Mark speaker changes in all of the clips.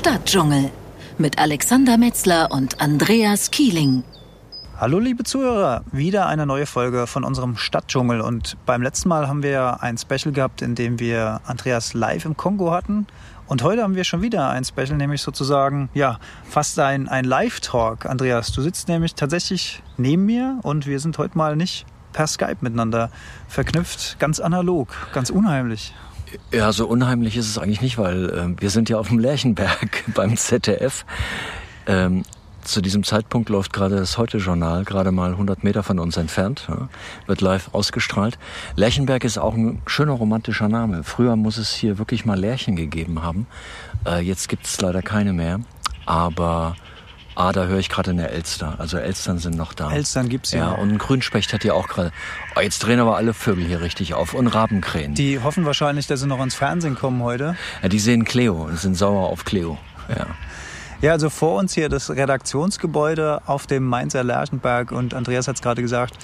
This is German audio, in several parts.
Speaker 1: Stadtdschungel mit Alexander Metzler und Andreas Kieling.
Speaker 2: Hallo liebe Zuhörer, wieder eine neue Folge von unserem Stadtdschungel und beim letzten Mal haben wir ein Special gehabt, in dem wir Andreas live im Kongo hatten und heute haben wir schon wieder ein Special, nämlich sozusagen, ja, fast ein, ein Live-Talk. Andreas, du sitzt nämlich tatsächlich neben mir und wir sind heute mal nicht per Skype miteinander verknüpft, ganz analog, ganz unheimlich.
Speaker 3: Ja, so unheimlich ist es eigentlich nicht, weil äh, wir sind ja auf dem Lerchenberg beim ZDF. Ähm, zu diesem Zeitpunkt läuft gerade das Heute-Journal, gerade mal 100 Meter von uns entfernt, ja, wird live ausgestrahlt. Lerchenberg ist auch ein schöner romantischer Name. Früher muss es hier wirklich mal Lärchen gegeben haben. Äh, jetzt gibt es leider keine mehr. Aber Ah, da höre ich gerade eine Elster. Also Elstern sind noch da.
Speaker 2: Elstern gibt's
Speaker 3: ja. Ja, und ein Grünspecht hat ja auch gerade. Oh, jetzt drehen aber alle Vögel hier richtig auf. Und Rabenkrähen.
Speaker 2: Die hoffen wahrscheinlich, dass sie noch ins Fernsehen kommen heute.
Speaker 3: Ja, die sehen Cleo und sind sauer auf Cleo. Ja.
Speaker 2: Ja, also vor uns hier das Redaktionsgebäude auf dem Mainzer Lerchenberg und Andreas hat es gerade gesagt,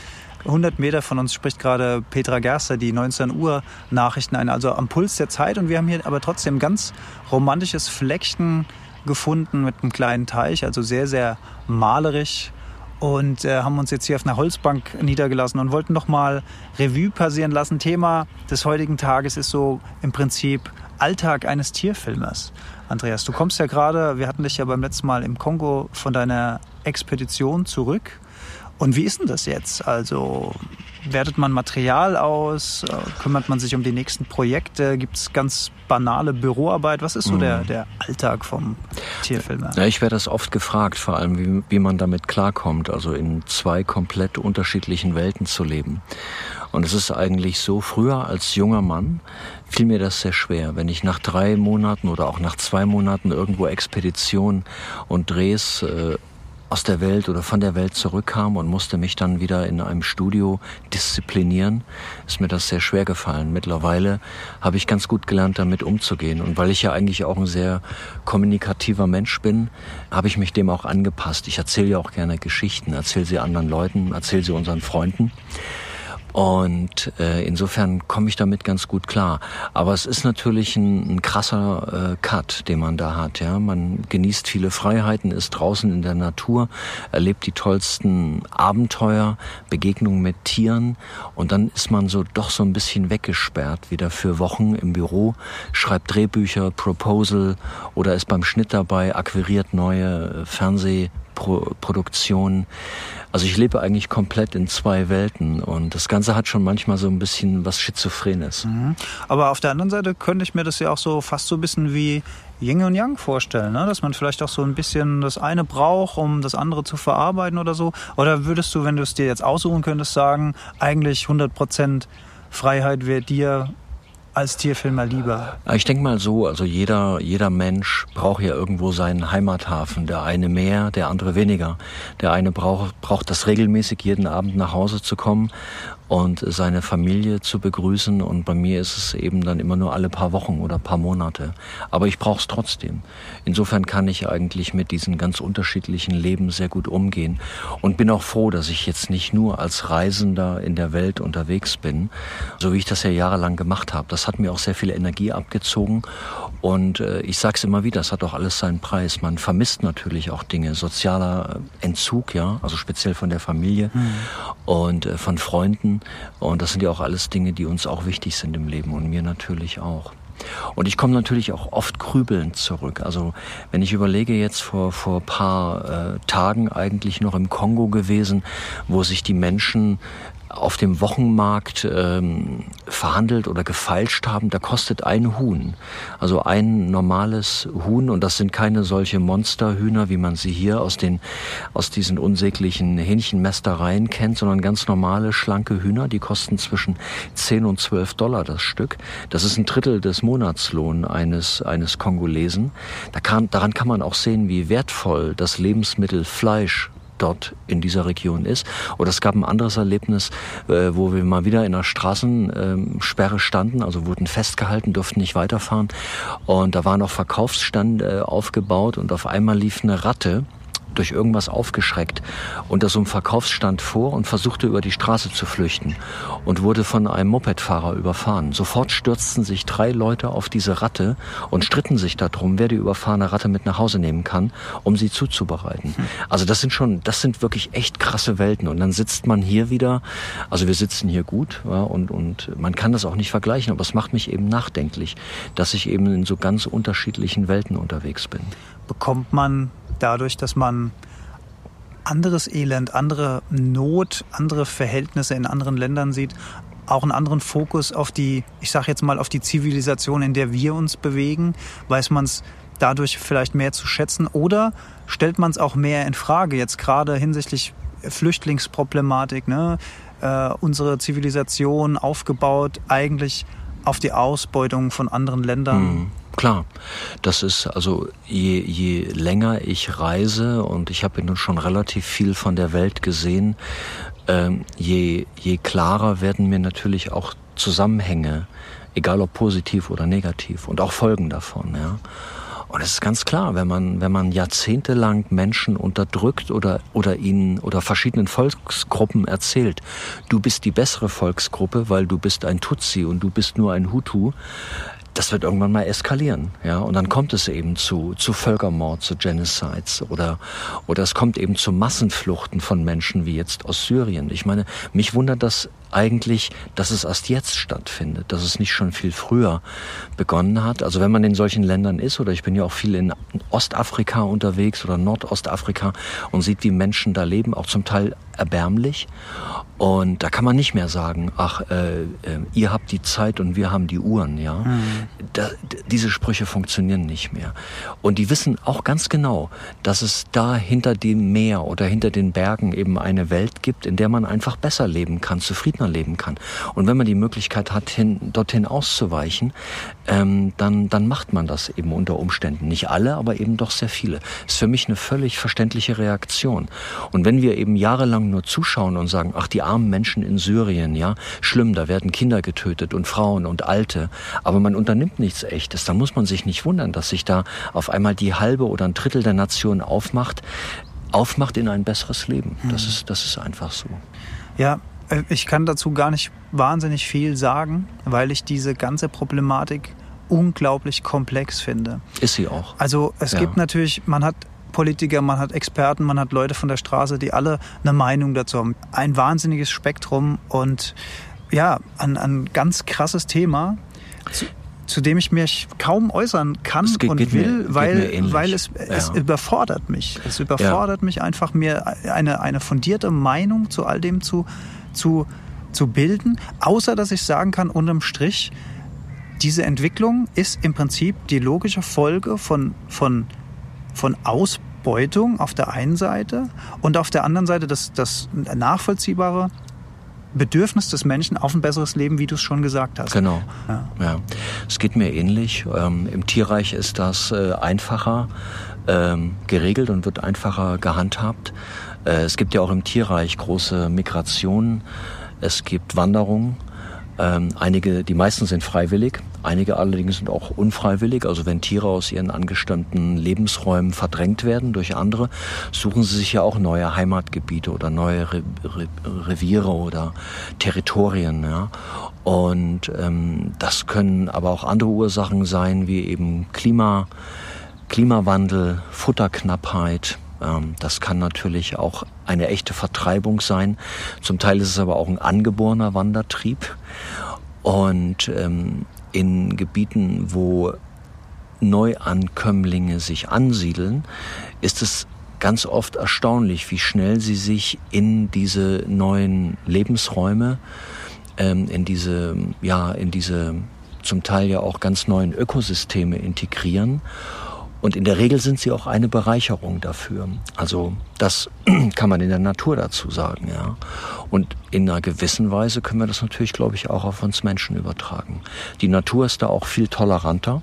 Speaker 2: 100 Meter von uns spricht gerade Petra Gerster die 19 Uhr Nachrichten ein, also am Puls der Zeit und wir haben hier aber trotzdem ganz romantisches Fleckchen gefunden mit einem kleinen Teich, also sehr, sehr malerisch und äh, haben uns jetzt hier auf einer Holzbank niedergelassen und wollten noch mal Revue passieren lassen. Thema des heutigen Tages ist so im Prinzip Alltag eines Tierfilmers. Andreas, du kommst ja gerade, wir hatten dich ja beim letzten Mal im Kongo von deiner Expedition zurück. Und wie ist denn das jetzt? Also wertet man Material aus? Äh, kümmert man sich um die nächsten Projekte? Gibt es ganz banale Büroarbeit? Was ist so der, mhm. der Alltag vom Tierfilmer?
Speaker 3: Ja, ich werde das oft gefragt, vor allem wie, wie man damit klarkommt, also in zwei komplett unterschiedlichen Welten zu leben. Und es ist eigentlich so, früher als junger Mann fiel mir das sehr schwer, wenn ich nach drei Monaten oder auch nach zwei Monaten irgendwo Expedition und Drehs äh, aus der Welt oder von der Welt zurückkam und musste mich dann wieder in einem Studio disziplinieren, ist mir das sehr schwer gefallen. Mittlerweile habe ich ganz gut gelernt, damit umzugehen. Und weil ich ja eigentlich auch ein sehr kommunikativer Mensch bin, habe ich mich dem auch angepasst. Ich erzähle ja auch gerne Geschichten, erzähle sie anderen Leuten, erzähle sie unseren Freunden. Und äh, insofern komme ich damit ganz gut klar. Aber es ist natürlich ein, ein krasser äh, Cut, den man da hat. Ja, man genießt viele Freiheiten, ist draußen in der Natur, erlebt die tollsten Abenteuer, Begegnungen mit Tieren und dann ist man so doch so ein bisschen weggesperrt, wieder für Wochen im Büro, schreibt Drehbücher, Proposal oder ist beim Schnitt dabei, akquiriert neue äh, Fernsehproduktionen. Also ich lebe eigentlich komplett in zwei Welten und das Ganze hat schon manchmal so ein bisschen was Schizophrenes.
Speaker 2: Mhm. Aber auf der anderen Seite könnte ich mir das ja auch so fast so ein bisschen wie Yin und Yang vorstellen, ne? dass man vielleicht auch so ein bisschen das eine braucht, um das andere zu verarbeiten oder so. Oder würdest du, wenn du es dir jetzt aussuchen könntest, sagen, eigentlich 100 Prozent Freiheit wäre dir als Tierfilmer lieber?
Speaker 3: Ich denke mal so, also jeder, jeder Mensch braucht ja irgendwo seinen Heimathafen. Der eine mehr, der andere weniger. Der eine braucht, braucht das regelmäßig jeden Abend nach Hause zu kommen und seine Familie zu begrüßen. Und bei mir ist es eben dann immer nur alle paar Wochen oder paar Monate. Aber ich brauche es trotzdem. Insofern kann ich eigentlich mit diesen ganz unterschiedlichen Leben sehr gut umgehen und bin auch froh, dass ich jetzt nicht nur als Reisender in der Welt unterwegs bin, so wie ich das ja jahrelang gemacht habe. Das hat mir auch sehr viel Energie abgezogen. Und äh, ich sage es immer wieder, das hat auch alles seinen Preis. Man vermisst natürlich auch Dinge, sozialer Entzug, ja, also speziell von der Familie mhm. und äh, von Freunden und das sind ja auch alles Dinge, die uns auch wichtig sind im Leben und mir natürlich auch. Und ich komme natürlich auch oft grübelnd zurück. Also wenn ich überlege jetzt vor vor paar äh, Tagen eigentlich noch im Kongo gewesen, wo sich die Menschen auf dem Wochenmarkt ähm, verhandelt oder gefeilscht haben, da kostet ein Huhn, also ein normales Huhn und das sind keine solche Monsterhühner, wie man sie hier aus den aus diesen unsäglichen Hähnchenmästereien kennt, sondern ganz normale schlanke Hühner, die kosten zwischen 10 und 12 Dollar das Stück. Das ist ein Drittel des Monatslohns eines eines Kongolesen. Da kann, daran kann man auch sehen, wie wertvoll das Lebensmittel Fleisch dort in dieser Region ist. Oder es gab ein anderes Erlebnis, äh, wo wir mal wieder in einer Straßensperre standen, also wurden festgehalten, durften nicht weiterfahren. Und da waren auch Verkaufsstände äh, aufgebaut und auf einmal lief eine Ratte durch irgendwas aufgeschreckt unter so einem Verkaufsstand vor und versuchte über die Straße zu flüchten und wurde von einem Mopedfahrer überfahren. Sofort stürzten sich drei Leute auf diese Ratte und stritten sich darum, wer die überfahrene Ratte mit nach Hause nehmen kann, um sie zuzubereiten. Hm. Also das sind schon, das sind wirklich echt krasse Welten. Und dann sitzt man hier wieder, also wir sitzen hier gut ja, und, und man kann das auch nicht vergleichen, aber es macht mich eben nachdenklich, dass ich eben in so ganz unterschiedlichen Welten unterwegs bin.
Speaker 2: Bekommt man dadurch, dass man anderes Elend, andere Not, andere Verhältnisse in anderen Ländern sieht, auch einen anderen Fokus auf die, ich sage jetzt mal, auf die Zivilisation, in der wir uns bewegen? Weiß man es dadurch vielleicht mehr zu schätzen? Oder stellt man es auch mehr in Frage, jetzt gerade hinsichtlich Flüchtlingsproblematik, ne? Äh, unsere Zivilisation aufgebaut eigentlich auf die Ausbeutung von anderen Ländern?
Speaker 3: Mhm. Klar, das ist also je, je länger ich reise und ich habe nun schon relativ viel von der Welt gesehen, ähm, je, je klarer werden mir natürlich auch Zusammenhänge, egal ob positiv oder negativ und auch Folgen davon. Ja. Und es ist ganz klar, wenn man, wenn man jahrzehntelang Menschen unterdrückt oder, oder ihnen oder verschiedenen Volksgruppen erzählt, du bist die bessere Volksgruppe, weil du bist ein Tutsi und du bist nur ein Hutu, das wird irgendwann mal eskalieren, ja. Und dann kommt es eben zu, zu Völkermord, zu Genocides oder, oder es kommt eben zu Massenfluchten von Menschen wie jetzt aus Syrien. Ich meine, mich wundert das eigentlich, dass es erst jetzt stattfindet, dass es nicht schon viel früher begonnen hat. Also wenn man in solchen Ländern ist, oder ich bin ja auch viel in Ostafrika unterwegs oder Nordostafrika und sieht, wie Menschen da leben, auch zum Teil erbärmlich. Und da kann man nicht mehr sagen, ach, äh, äh, ihr habt die Zeit und wir haben die Uhren, ja. Mhm. Da, diese Sprüche funktionieren nicht mehr. Und die wissen auch ganz genau, dass es da hinter dem Meer oder hinter den Bergen eben eine Welt gibt, in der man einfach besser leben kann, zufriedener leben kann. Und wenn man die Möglichkeit hat, hin, dorthin auszuweichen, ähm, dann, dann macht man das eben unter Umständen. Nicht alle, aber eben doch sehr viele. Ist für mich eine völlig verständliche Reaktion. Und wenn wir eben jahrelang nur zuschauen und sagen, ach, die armen Menschen in Syrien, ja, schlimm, da werden Kinder getötet und Frauen und Alte, aber man unternimmt nichts Echtes, dann muss man sich nicht wundern, dass sich da auf einmal die halbe oder ein Drittel der Nation aufmacht, aufmacht in ein besseres Leben. Das hm. ist, das ist einfach so.
Speaker 2: Ja, ich kann dazu gar nicht wahnsinnig viel sagen, weil ich diese ganze Problematik unglaublich komplex finde.
Speaker 3: Ist sie auch.
Speaker 2: Also es ja. gibt natürlich, man hat Politiker, man hat Experten, man hat Leute von der Straße, die alle eine Meinung dazu haben. Ein wahnsinniges Spektrum und ja, ein, ein ganz krasses Thema, zu, zu dem ich mich kaum äußern kann geht, und will, mir, weil, weil es, ja. es überfordert mich. Es überfordert ja. mich einfach, mir eine, eine fundierte Meinung zu all dem zu, zu, zu bilden, außer dass ich sagen kann, unterm Strich, diese Entwicklung ist im Prinzip die logische Folge von, von, von Ausbeutung auf der einen Seite und auf der anderen Seite das, das nachvollziehbare Bedürfnis des Menschen auf ein besseres Leben, wie du es schon gesagt hast.
Speaker 3: Genau. Ja. ja. Es geht mir ähnlich. Ähm, Im Tierreich ist das äh, einfacher ähm, geregelt und wird einfacher gehandhabt. Äh, es gibt ja auch im Tierreich große Migrationen. Es gibt Wanderungen. Ähm, einige, die meisten sind freiwillig, einige allerdings sind auch unfreiwillig. Also wenn Tiere aus ihren angestammten Lebensräumen verdrängt werden durch andere, suchen sie sich ja auch neue Heimatgebiete oder neue Re Re Reviere oder Territorien. Ja. Und ähm, das können aber auch andere Ursachen sein, wie eben Klima, Klimawandel, Futterknappheit, das kann natürlich auch eine echte Vertreibung sein. Zum Teil ist es aber auch ein angeborener Wandertrieb. Und ähm, in Gebieten, wo Neuankömmlinge sich ansiedeln, ist es ganz oft erstaunlich, wie schnell sie sich in diese neuen Lebensräume, ähm, in diese, ja, in diese zum Teil ja auch ganz neuen Ökosysteme integrieren und in der Regel sind sie auch eine Bereicherung dafür. Also das kann man in der Natur dazu sagen, ja. Und in einer gewissen Weise können wir das natürlich, glaube ich, auch auf uns Menschen übertragen. Die Natur ist da auch viel toleranter.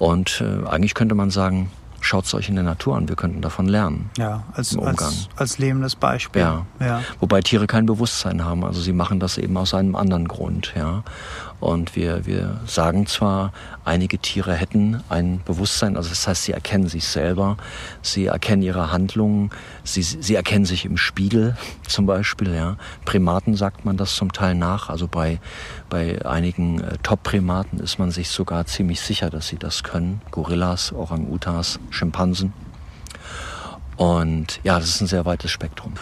Speaker 3: Und äh, eigentlich könnte man sagen, schaut es euch in der Natur an, wir könnten davon lernen.
Speaker 2: Ja, als, als, als lebendes Beispiel.
Speaker 3: Ja. ja. Wobei Tiere kein Bewusstsein haben, also sie machen das eben aus einem anderen Grund, ja. Und wir, wir sagen zwar, einige Tiere hätten ein Bewusstsein, also das heißt, sie erkennen sich selber, sie erkennen ihre Handlungen, sie, sie erkennen sich im Spiegel zum Beispiel, ja. Primaten sagt man das zum Teil nach, also bei, bei einigen äh, Top-Primaten ist man sich sogar ziemlich sicher, dass sie das können. Gorillas, Orang-Utas, Schimpansen. Und ja, das ist ein sehr weites Spektrum.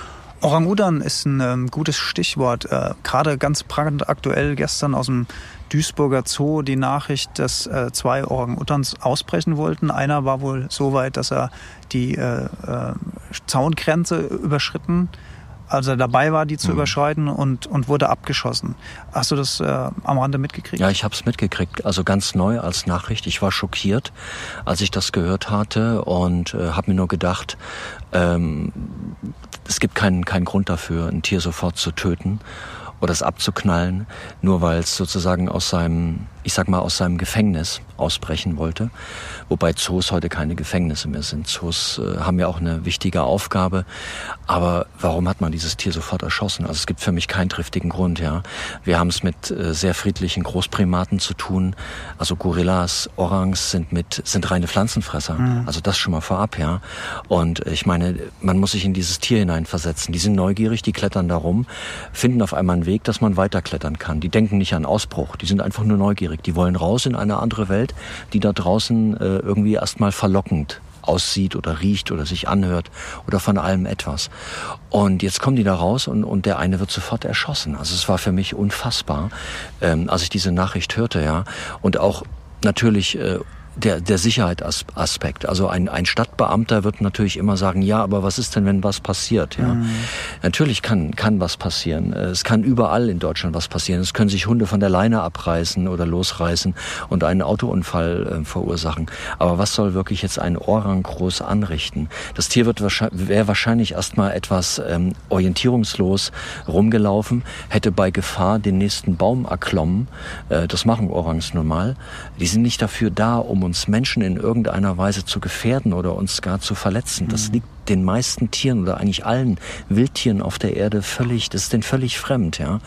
Speaker 2: Orang-Utan ist ein ähm, gutes Stichwort. Äh, Gerade ganz aktuell gestern aus dem Duisburger Zoo die Nachricht, dass äh, zwei Orang-Utans ausbrechen wollten. Einer war wohl so weit, dass er die äh, äh Zaungrenze überschritten als er dabei war, die zu mhm. überschreiten und, und wurde abgeschossen. Hast du das äh, am Rande mitgekriegt?
Speaker 3: Ja, ich habe es mitgekriegt. Also ganz neu als Nachricht. Ich war schockiert, als ich das gehört hatte und äh, habe mir nur gedacht, ähm, es gibt keinen, keinen Grund dafür, ein Tier sofort zu töten oder es abzuknallen, nur weil es sozusagen aus seinem, ich sag mal, aus seinem Gefängnis ausbrechen wollte. Wobei Zoos heute keine Gefängnisse mehr sind. Zoos äh, haben ja auch eine wichtige Aufgabe. Aber warum hat man dieses Tier sofort erschossen? Also es gibt für mich keinen triftigen Grund, ja. Wir haben es mit äh, sehr friedlichen Großprimaten zu tun. Also Gorillas, Orangs sind mit, sind reine Pflanzenfresser. Mhm. Also das schon mal vorab, ja. Und ich meine, man muss sich in dieses Tier hineinversetzen. Die sind neugierig, die klettern da rum, finden auf einmal einen Weg, dass man weiterklettern kann. Die denken nicht an Ausbruch. Die sind einfach nur neugierig. Die wollen raus in eine andere Welt, die da draußen äh, irgendwie erstmal verlockend aussieht oder riecht oder sich anhört oder von allem etwas. Und jetzt kommen die da raus und, und der eine wird sofort erschossen. Also es war für mich unfassbar, ähm, als ich diese Nachricht hörte, ja. Und auch natürlich äh, der, der Sicherheitsaspekt. Also ein, ein Stadtbeamter wird natürlich immer sagen, ja, aber was ist denn, wenn was passiert? Ja? Mhm. Natürlich kann, kann was passieren. Es kann überall in Deutschland was passieren. Es können sich Hunde von der Leine abreißen oder losreißen und einen Autounfall äh, verursachen. Aber was soll wirklich jetzt ein Orang groß anrichten? Das Tier wird wahrscheinlich, wäre wahrscheinlich erstmal etwas ähm, orientierungslos rumgelaufen, hätte bei Gefahr den nächsten Baum erklommen. Äh, das machen Orangs normal. Die sind nicht dafür da, um uns Menschen in irgendeiner Weise zu gefährden oder uns gar zu verletzen. Das mhm. liegt den meisten Tieren oder eigentlich allen Wildtieren auf der Erde völlig, das ist denen völlig fremd, ja.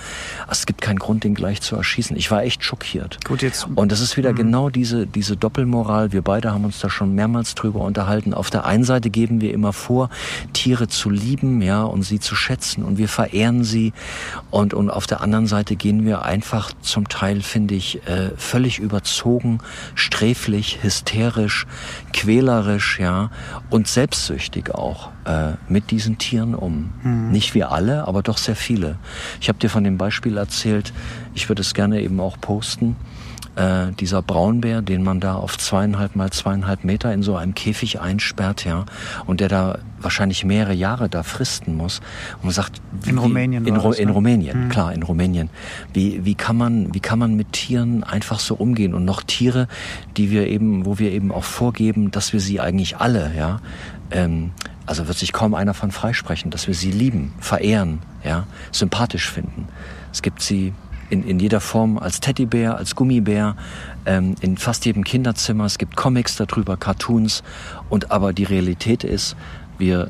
Speaker 3: Es gibt keinen Grund, den gleich zu erschießen. Ich war echt schockiert. Gut, jetzt. Und das ist wieder mhm. genau diese, diese Doppelmoral. Wir beide haben uns da schon mehrmals drüber unterhalten. Auf der einen Seite geben wir immer vor, Tiere zu lieben, ja, und sie zu schätzen und wir verehren sie. Und, und auf der anderen Seite gehen wir einfach zum Teil, finde ich, äh, völlig überzogen, sträflich, hysterisch, quälerisch, ja, und selbstsüchtig auch auch äh, mit diesen Tieren um. Mhm. Nicht wir alle, aber doch sehr viele. Ich habe dir von dem Beispiel erzählt, ich würde es gerne eben auch posten. Äh, dieser Braunbär, den man da auf zweieinhalb mal zweieinhalb Meter in so einem Käfig einsperrt, ja, und der da wahrscheinlich mehrere Jahre da fristen muss. Und man sagt,
Speaker 2: wie, in Rumänien.
Speaker 3: In, das, in ne? Rumänien, mhm. klar, in Rumänien. Wie, wie kann man, wie kann man mit Tieren einfach so umgehen? Und noch Tiere, die wir eben, wo wir eben auch vorgeben, dass wir sie eigentlich alle, ja, ähm, also wird sich kaum einer von freisprechen, dass wir sie lieben, verehren, ja, sympathisch finden. Es gibt sie in, in jeder Form als Teddybär, als Gummibär, ähm, in fast jedem Kinderzimmer. Es gibt Comics darüber, Cartoons. Und aber die Realität ist, wir,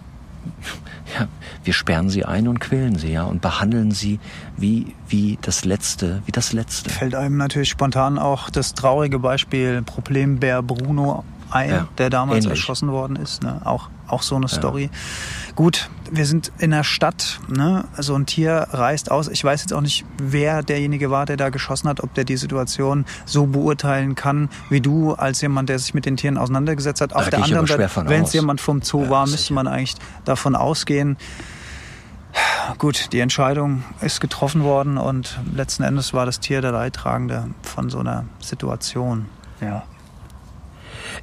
Speaker 3: ja, wir sperren sie ein und quälen sie, ja, und behandeln sie wie, wie das Letzte, wie das Letzte.
Speaker 2: Fällt einem natürlich spontan auch das traurige Beispiel Problembär Bruno ein, ja, der damals ähnlich. erschossen worden ist. Ne? Auch, auch so eine Story. Ja. Gut, wir sind in der Stadt. Ne? So ein Tier reist aus. Ich weiß jetzt auch nicht, wer derjenige war, der da geschossen hat, ob der die Situation so beurteilen kann, wie du als jemand, der sich mit den Tieren auseinandergesetzt hat. Auf
Speaker 3: da der anderen Seite,
Speaker 2: wenn es jemand vom Zoo ja, war, müsste man eigentlich davon ausgehen. Gut, die Entscheidung ist getroffen worden und letzten Endes war das Tier der Leidtragende von so einer Situation. Ja.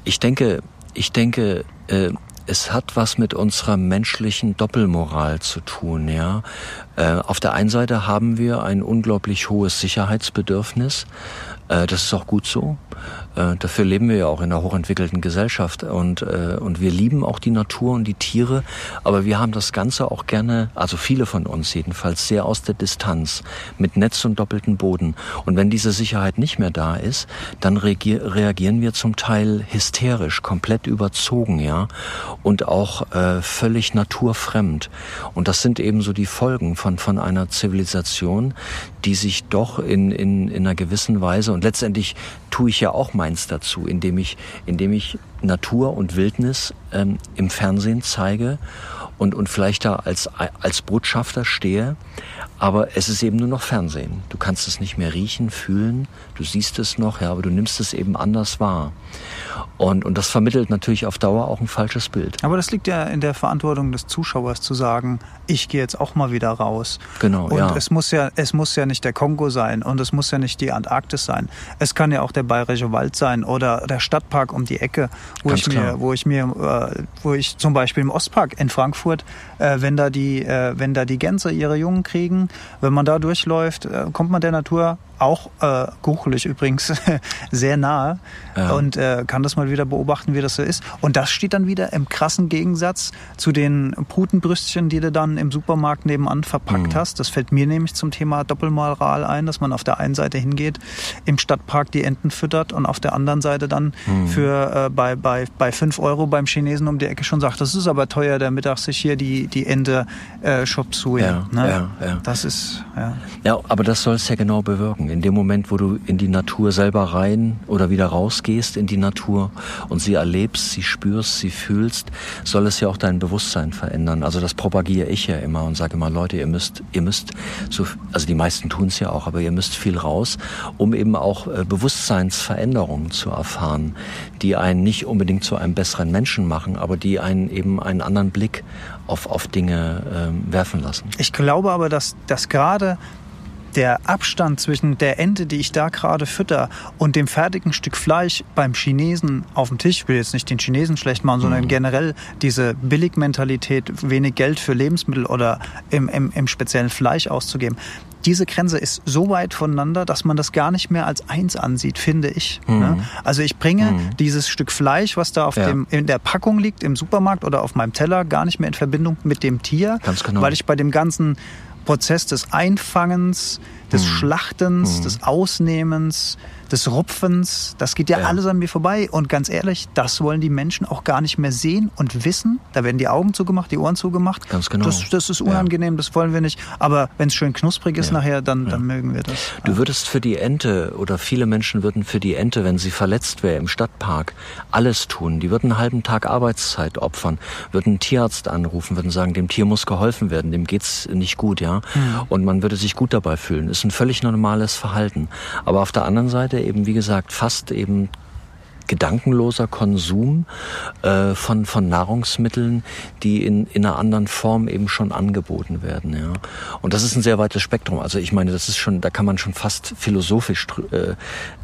Speaker 3: Ich denke, ich denke, äh, es hat was mit unserer menschlichen Doppelmoral zu tun, ja. Äh, auf der einen Seite haben wir ein unglaublich hohes Sicherheitsbedürfnis. Äh, das ist auch gut so. Äh, dafür leben wir ja auch in einer hochentwickelten Gesellschaft und, äh, und wir lieben auch die Natur und die Tiere, aber wir haben das Ganze auch gerne, also viele von uns jedenfalls, sehr aus der Distanz, mit Netz und doppelten Boden. Und wenn diese Sicherheit nicht mehr da ist, dann reagieren wir zum Teil hysterisch, komplett überzogen, ja, und auch äh, völlig naturfremd. Und das sind eben so die Folgen von, von einer Zivilisation, die sich doch in, in, in einer gewissen Weise, und letztendlich tue ich ja auch meins dazu, indem ich, indem ich Natur und Wildnis ähm, im Fernsehen zeige und, und vielleicht da als, als Botschafter stehe. Aber es ist eben nur noch Fernsehen. Du kannst es nicht mehr riechen, fühlen, du siehst es noch, ja, aber du nimmst es eben anders wahr. Und, und das vermittelt natürlich auf Dauer auch ein falsches Bild.
Speaker 2: Aber das liegt ja in der Verantwortung des Zuschauers zu sagen, ich gehe jetzt auch mal wieder raus.
Speaker 3: Genau,
Speaker 2: und
Speaker 3: ja.
Speaker 2: es muss ja, es muss ja nicht der Kongo sein und es muss ja nicht die Antarktis sein. Es kann ja auch der Bayerische Wald sein oder der Stadtpark um die Ecke, wo Ganz ich klar. mir, wo ich mir, äh, wo ich zum Beispiel im Ostpark in Frankfurt, äh, wenn da die, äh, wenn da die Gänse ihre Jungen kriegen, wenn man da durchläuft, äh, kommt man der Natur auch äh, kuchelig übrigens sehr nahe ja. und äh, kann das mal wieder beobachten, wie das so ist. Und das steht dann wieder im krassen Gegensatz zu den Putenbrüstchen, die du dann im Supermarkt nebenan verpackt mhm. hast. Das fällt mir nämlich zum Thema Doppelmoral ein, dass man auf der einen Seite hingeht, im Stadtpark die Enten füttert und auf der anderen Seite dann mhm. für äh, bei, bei, bei 5 Euro beim Chinesen um die Ecke schon sagt, das ist aber teuer, der Mittag sich hier die, die Ente äh, Shop Suya. Ja, ne? ja, ja. Das ist,
Speaker 3: ja. Ja, aber das soll es ja genau bewirken in dem Moment, wo du in die Natur selber rein oder wieder rausgehst in die Natur und sie erlebst, sie spürst, sie fühlst, soll es ja auch dein Bewusstsein verändern. Also das propagiere ich ja immer und sage immer, Leute, ihr müsst, ihr müsst so, also die meisten tun es ja auch, aber ihr müsst viel raus, um eben auch äh, Bewusstseinsveränderungen zu erfahren, die einen nicht unbedingt zu einem besseren Menschen machen, aber die einen eben einen anderen Blick auf, auf Dinge äh, werfen lassen.
Speaker 2: Ich glaube aber, dass, dass gerade der Abstand zwischen der Ente, die ich da gerade fütter, und dem fertigen Stück Fleisch beim Chinesen auf dem Tisch, ich will jetzt nicht den Chinesen schlecht machen, sondern mhm. generell diese Billigmentalität, wenig Geld für Lebensmittel oder im, im, im speziellen Fleisch auszugeben, diese Grenze ist so weit voneinander, dass man das gar nicht mehr als eins ansieht, finde ich. Mhm. Ne? Also ich bringe mhm. dieses Stück Fleisch, was da auf ja. dem, in der Packung liegt, im Supermarkt oder auf meinem Teller, gar nicht mehr in Verbindung mit dem Tier,
Speaker 3: Ganz genau.
Speaker 2: weil ich bei dem ganzen Prozess des Einfangens, des mhm. Schlachtens, mhm. des Ausnehmens, des Rupfens, das geht ja, ja, alles an mir vorbei. Und ganz ehrlich, das wollen die Menschen auch gar nicht mehr sehen und wissen. Da werden die Augen zugemacht, die Ohren zugemacht.
Speaker 3: Ganz genau.
Speaker 2: Das, das ist unangenehm, ja. das wollen wir nicht. Aber wenn es schön knusprig ist ja. nachher, dann, dann mögen wir das.
Speaker 3: Du würdest für die Ente oder viele Menschen würden für die Ente, wenn sie verletzt wäre im Stadtpark, alles tun. Die würden einen halben Tag Arbeitszeit opfern, würden einen Tierarzt anrufen, würden sagen, dem Tier muss geholfen werden, dem geht's nicht gut, ja. Mhm. Und man würde sich gut dabei fühlen. Ist ein völlig normales Verhalten. Aber auf der anderen Seite eben, wie gesagt, fast eben gedankenloser Konsum äh, von, von Nahrungsmitteln, die in, in einer anderen Form eben schon angeboten werden. Ja. Und das ist ein sehr weites Spektrum. Also ich meine, das ist schon, da kann man schon fast philosophisch äh,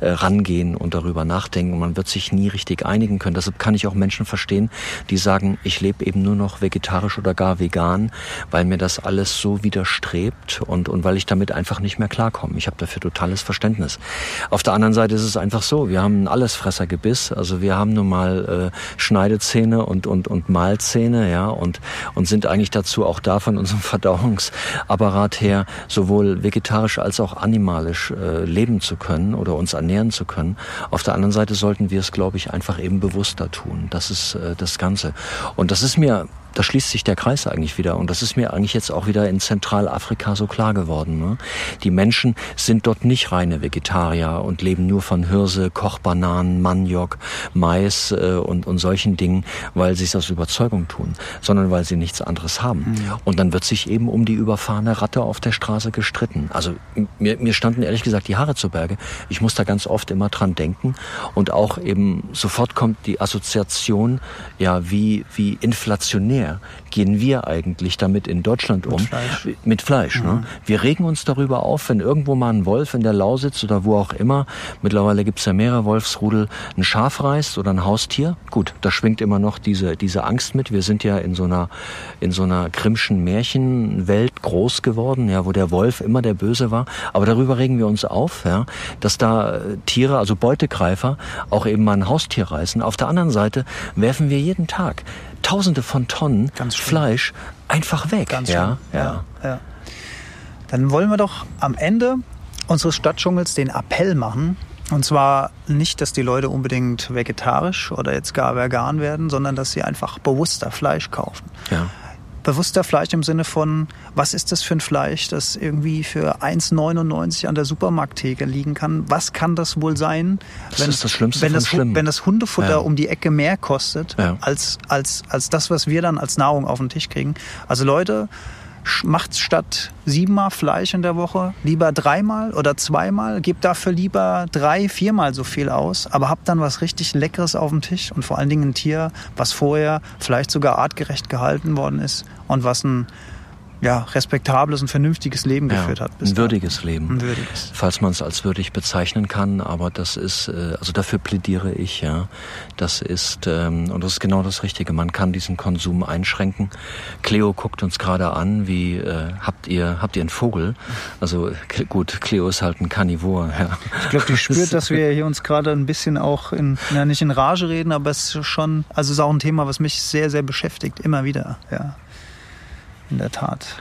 Speaker 3: äh, rangehen und darüber nachdenken. Man wird sich nie richtig einigen können. Deshalb kann ich auch Menschen verstehen, die sagen, ich lebe eben nur noch vegetarisch oder gar vegan, weil mir das alles so widerstrebt und, und weil ich damit einfach nicht mehr klarkomme. Ich habe dafür totales Verständnis. Auf der anderen Seite ist es einfach so, wir haben einen Allesfressergebiss Biss. Also wir haben nun mal äh, Schneidezähne und, und, und Mahlzähne, ja, und, und sind eigentlich dazu auch da von unserem Verdauungsapparat her sowohl vegetarisch als auch animalisch äh, leben zu können oder uns ernähren zu können. Auf der anderen Seite sollten wir es, glaube ich, einfach eben bewusster tun. Das ist äh, das Ganze. Und das ist mir da schließt sich der Kreis eigentlich wieder. Und das ist mir eigentlich jetzt auch wieder in Zentralafrika so klar geworden. Ne? Die Menschen sind dort nicht reine Vegetarier und leben nur von Hirse, Kochbananen, Maniok, Mais äh, und, und solchen Dingen, weil sie es aus Überzeugung tun, sondern weil sie nichts anderes haben. Mhm. Und dann wird sich eben um die überfahrene Ratte auf der Straße gestritten. Also mir, mir standen ehrlich gesagt die Haare zu Berge. Ich muss da ganz oft immer dran denken. Und auch eben sofort kommt die Assoziation, ja, wie, wie inflationär mehr gehen wir eigentlich damit in Deutschland um? Mit Fleisch. Mit Fleisch ne? Wir regen uns darüber auf, wenn irgendwo mal ein Wolf in der Lausitz oder wo auch immer, mittlerweile gibt's ja mehrere Wolfsrudel, ein Schaf reißt oder ein Haustier. Gut, da schwingt immer noch diese, diese Angst mit. Wir sind ja in so einer, in so einer Grimmschen Märchenwelt groß geworden, ja, wo der Wolf immer der Böse war. Aber darüber regen wir uns auf, ja, dass da äh, Tiere, also Beutegreifer, auch eben mal ein Haustier reißen. Auf der anderen Seite werfen wir jeden Tag Tausende von Tonnen Fleisch einfach weg.
Speaker 2: Ganz ja, ja. ja. Dann wollen wir doch am Ende unseres Stadtdschungels den Appell machen. Und zwar nicht, dass die Leute unbedingt vegetarisch oder jetzt gar vegan werden, sondern dass sie einfach bewusster Fleisch kaufen. Ja bewusster Fleisch im Sinne von, was ist das für ein Fleisch, das irgendwie für 1,99 an der Supermarkttheke liegen kann? Was kann das wohl sein?
Speaker 3: Das wenn, ist das Schlimmste
Speaker 2: wenn das, wenn das Hundefutter ja. um die Ecke mehr kostet, ja. als, als, als das, was wir dann als Nahrung auf den Tisch kriegen. Also Leute, macht statt siebenmal Fleisch in der Woche lieber dreimal oder zweimal, gebt dafür lieber drei, viermal so viel aus, aber habt dann was richtig Leckeres auf dem Tisch und vor allen Dingen ein Tier, was vorher vielleicht sogar artgerecht gehalten worden ist und was ein ja, respektables und vernünftiges Leben geführt hat.
Speaker 3: ein würdiges Leben. Ein würdiges. Falls man es als würdig bezeichnen kann, aber das ist, äh, also dafür plädiere ich, ja. Das ist, ähm, und das ist genau das Richtige. Man kann diesen Konsum einschränken. Cleo guckt uns gerade an, wie, äh, habt ihr, habt ihr einen Vogel? Also, gut, Cleo ist halt ein Karnivor, ja.
Speaker 2: Ich glaube, die spürt, dass wir hier uns gerade ein bisschen auch in, ja, nicht in Rage reden, aber es ist schon, also es ist auch ein Thema, was mich sehr, sehr beschäftigt, immer wieder, ja in der Tat.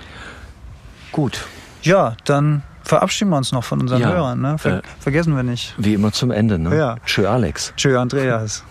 Speaker 3: Gut.
Speaker 2: Ja, dann verabschieden wir uns noch von unseren ja, Hörern. Ne? Ver äh, vergessen wir nicht.
Speaker 3: Wie immer zum Ende. Ne? Ja. Tschö Alex.
Speaker 2: Tschö Andreas.